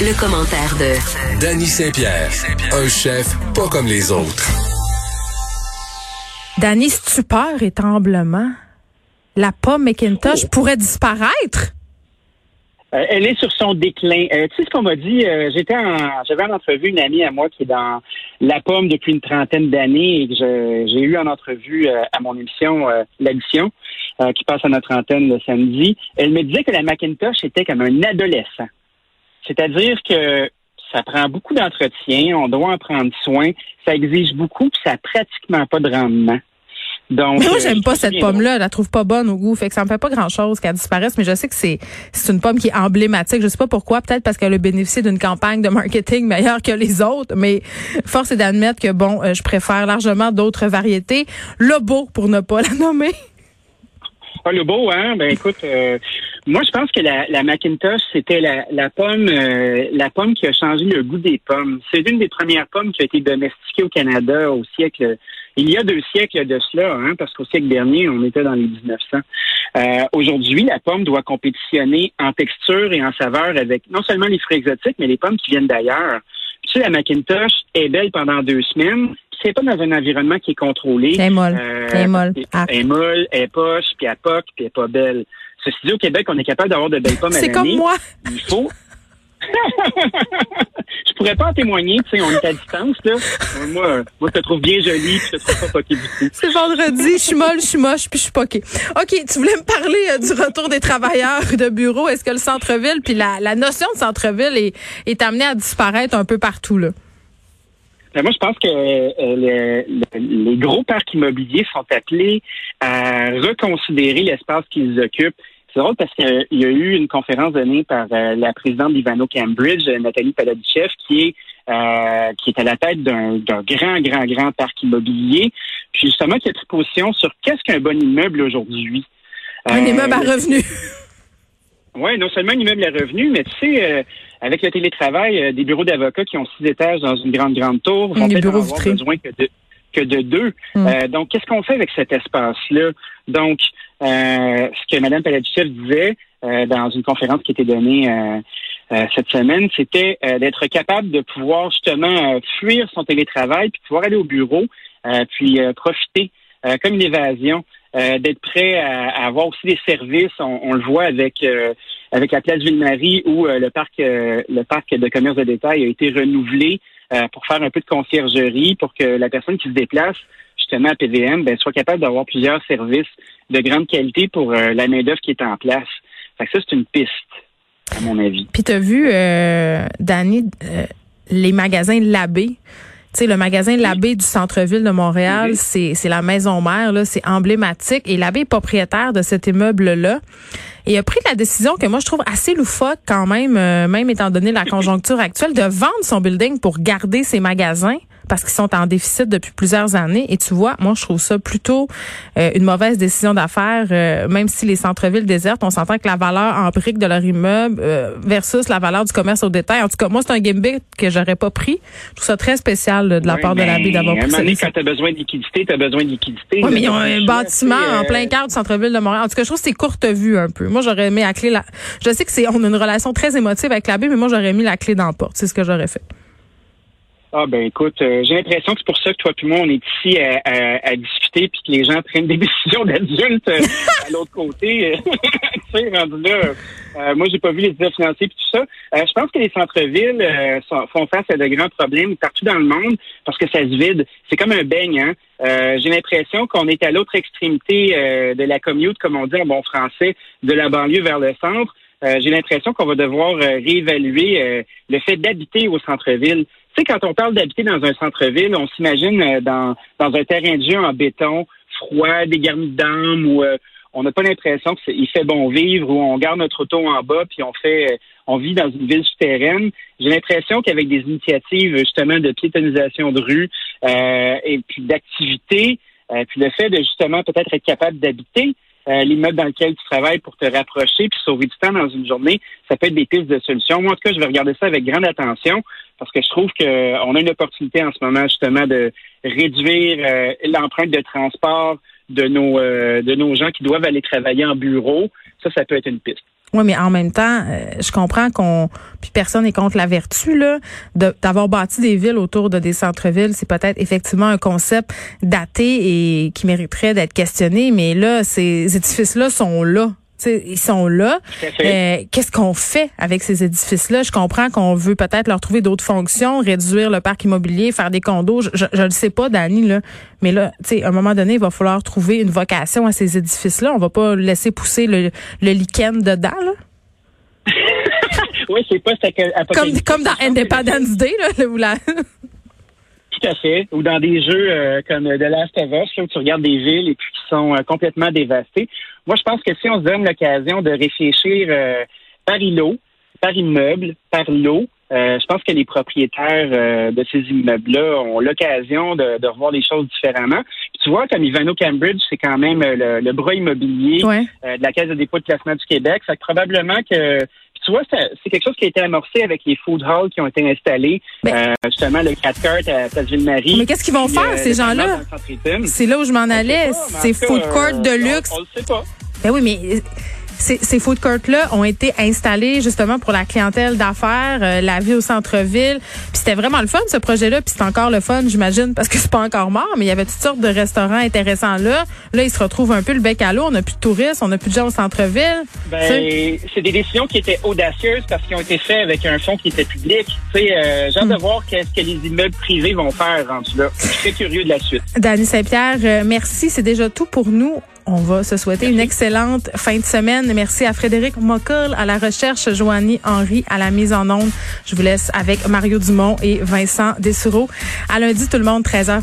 Le, commentaire de Danny Saint-Pierre, un chef pas comme les autres. Danny, stupeur et tremblement. La pomme McIntosh pourrait disparaître? Euh, elle est sur son déclin. Euh, tu sais ce qu'on m'a dit? Euh, j'étais en, j'avais en entrevue une amie à moi qui est dans la pomme depuis une trentaine d'années et que j'ai eu en entrevue à mon émission L'Addition, qui passe à notre antenne le samedi. Elle me disait que la Macintosh était comme un adolescent. C'est-à-dire que ça prend beaucoup d'entretien, on doit en prendre soin, ça exige beaucoup, puis ça n'a pratiquement pas de rendement. Donc, mais moi, j'aime pas cette pomme-là. Je la trouve pas bonne au goût. Fait que ça me fait pas grand-chose qu'elle disparaisse, mais je sais que c'est, c'est une pomme qui est emblématique. Je sais pas pourquoi. Peut-être parce qu'elle a bénéficié d'une campagne de marketing meilleure que les autres, mais force est d'admettre que bon, euh, je préfère largement d'autres variétés. Le beau, pour ne pas la nommer. Ah, le beau, hein? Ben, écoute, euh, moi, je pense que la, la Macintosh, c'était la, la pomme, euh, la pomme qui a changé le goût des pommes. C'est une des premières pommes qui a été domestiquée au Canada au siècle, il y a deux siècles de cela, hein, parce qu'au siècle dernier, on était dans les 1900. Euh, Aujourd'hui, la pomme doit compétitionner en texture et en saveur avec non seulement les fruits exotiques, mais les pommes qui viennent d'ailleurs. Sais, la Macintosh est belle pendant deux semaines. C'est pas dans un environnement qui est contrôlé. Elle est molle. Euh, elle est molle. Elle est molle, elle est poche, puis elle poque, puis elle est pas belle. Ceci dit, au Québec, on est capable d'avoir de belles pommes à C'est comme moi. Il faut. je pourrais pas en témoigner, tu sais, on est à distance, là. Moi, moi, je te trouve bien jolie, puis je te trouve pas poquée du tout. C'est vendredi, je suis molle, je suis moche, puis je suis poquée. OK, tu voulais me parler euh, du retour des travailleurs de bureau. Est-ce que le centre-ville, puis la, la, notion de centre-ville est, est amenée à disparaître un peu partout, là? Ben, moi, je pense que euh, les gros parcs immobiliers sont appelés à reconsidérer l'espace qu'ils occupent. C'est drôle parce qu'il y a eu une conférence donnée par euh, la présidente d'Ivano Cambridge, Nathalie Paladichev, qui est euh, qui est à la tête d'un grand, grand, grand parc immobilier, puis justement qui a pris position sur qu'est-ce qu'un bon immeuble aujourd'hui? Un immeuble à revenus. Oui, non seulement un immeuble à revenus, mais tu sais, avec le télétravail, des bureaux d'avocats qui ont six étages dans une grande, grande tour vont peut-être avoir besoin que de, que de deux. Mm. donc, qu'est-ce qu'on fait avec cet espace-là? Donc, euh, ce que Mme Paladichev disait euh, dans une conférence qui était donnée euh, cette semaine, c'était d'être capable de pouvoir justement fuir son télétravail, puis pouvoir aller au bureau, puis profiter comme une évasion, d'être prêt à, avoir aussi des services. On, le voit avec avec la place Ville-Marie où le parc le parc de commerce de détail a été renouvelé pour faire un peu de conciergerie, pour que la personne qui se déplace justement à PVM ben, soit capable d'avoir plusieurs services de grande qualité pour euh, la main-d'œuvre qui est en place. Fait ça, c'est une piste, à mon avis. Puis tu as vu, euh, Danny, euh, les magasins Labbé. Tu sais, le magasin Labbé du centre-ville de Montréal, c'est, c'est la maison mère, là, c'est emblématique. Et Labbé est propriétaire de cet immeuble-là. Et a pris la décision que moi je trouve assez loufoque quand même, euh, même étant donné la conjoncture actuelle, de vendre son building pour garder ses magasins parce qu'ils sont en déficit depuis plusieurs années. Et tu vois, moi, je trouve ça plutôt euh, une mauvaise décision d'affaires, euh, même si les centres-villes désertent, on s'entend que la valeur en brique de leur immeuble euh, versus la valeur du commerce au détail. En tout cas, moi, c'est un gimmick que j'aurais pas pris. Je trouve ça très spécial de la part de la ville d'avoir pris ça. quand tu as besoin de liquidité, tu as besoin de liquidité. Oui, mais ils ont un bâtiment en plein cœur du centre-ville de Montréal. En tout cas, je trouve que c'est courte vue un peu. Moi, j'aurais mis la clé là. Je sais que c'est on a une relation très émotive avec la baie, mais moi, j'aurais mis la clé dans la porte. C'est ce que j'aurais fait. Ah ben écoute, euh, j'ai l'impression que c'est pour ça que toi et moi, on est ici à, à, discuter puis que les gens prennent des décisions d'adultes euh, à l'autre côté. tu sais, rendu là, euh, moi j'ai pas vu les états financiers puis tout ça. je pense que les centres-villes font face à de grands problèmes partout dans le monde parce que ça se vide. C'est comme un beigne. Hein? j'ai l'impression qu'on est à l'autre extrémité de la commute, comme on dit en bon français, de la banlieue vers le centre. j'ai l'impression qu'on va devoir réévaluer le fait d'habiter au centre-ville. Tu sais, quand on parle d'habiter dans un centre-ville, on s'imagine euh, dans, dans un terrain de jeu en béton, froid, dégarni de dames, où euh, on n'a pas l'impression qu'il fait bon vivre, où on garde notre auto en bas, puis on fait, euh, on vit dans une ville souterraine. J'ai l'impression qu'avec des initiatives justement de piétonisation de rue et puis d'activité, puis le fait de justement peut-être être capable d'habiter, euh, l'immeuble dans lequel tu travailles pour te rapprocher puis sauver du temps dans une journée, ça peut être des pistes de solutions. Moi, en tout cas, je vais regarder ça avec grande attention parce que je trouve qu'on a une opportunité en ce moment justement de réduire euh, l'empreinte de transport de nos euh, de nos gens qui doivent aller travailler en bureau. Ça, ça peut être une piste. Oui, mais en même temps, euh, je comprends qu'on puis personne n'est contre la vertu là d'avoir bâti des villes autour de des centres-villes, c'est peut-être effectivement un concept daté et qui mériterait d'être questionné, mais là ces édifices là sont là ils sont là. Euh, qu'est-ce qu'on fait avec ces édifices-là? Je comprends qu'on veut peut-être leur trouver d'autres fonctions, réduire le parc immobilier, faire des condos. Je ne le sais pas, Dani, là. Mais là, tu sais, à un moment donné, il va falloir trouver une vocation à ces édifices-là. On va pas laisser pousser le, le lichen dedans, là. oui, c'est pas comme, comme dans Independence Day, là, Tout à fait. Ou dans des jeux euh, comme The Last of Us, où tu regardes des villes et puis qui sont euh, complètement dévastées. Moi, je pense que si on se donne l'occasion de réfléchir euh, par îlot, par immeuble, par lot, je pense que les propriétaires de ces immeubles-là ont l'occasion de, revoir les choses différemment. tu vois, comme Ivano Cambridge, c'est quand même le, bras immobilier de la Caisse de dépôt de classement du Québec. Ça probablement que tu vois, c'est quelque chose qui a été amorcé avec les food halls qui ont été installés, euh, justement le 4 cart à Place Ville-Marie. Mais qu'est-ce qu'ils vont faire, euh, ces gens-là? C'est là où je m'en allais. C'est food court de luxe. On, le sait pas. Ben oui, mais ces, ces food courts-là ont été installés justement pour la clientèle d'affaires, euh, la vie au centre-ville. Puis c'était vraiment le fun, ce projet-là. Puis c'est encore le fun, j'imagine, parce que c'est pas encore mort, mais il y avait toutes sortes de restaurants intéressants là. Là, ils se retrouvent un peu le bec à l'eau. On n'a plus de touristes, on n'a plus de gens au centre-ville. Ben, c'est des décisions qui étaient audacieuses parce qu'ils ont été faits avec un fonds qui était public. Tu sais, euh, j'ai hâte de hmm. voir qu'est-ce que les immeubles privés vont faire rendu là. Je suis très curieux de la suite. Dany Saint-Pierre, euh, merci. C'est déjà tout pour nous. On va se souhaiter une excellente fin de semaine. Merci à Frédéric Mockel à la recherche, Joanie Henry à la mise en onde. Je vous laisse avec Mario Dumont et Vincent Dessureau. À lundi, tout le monde, 13h.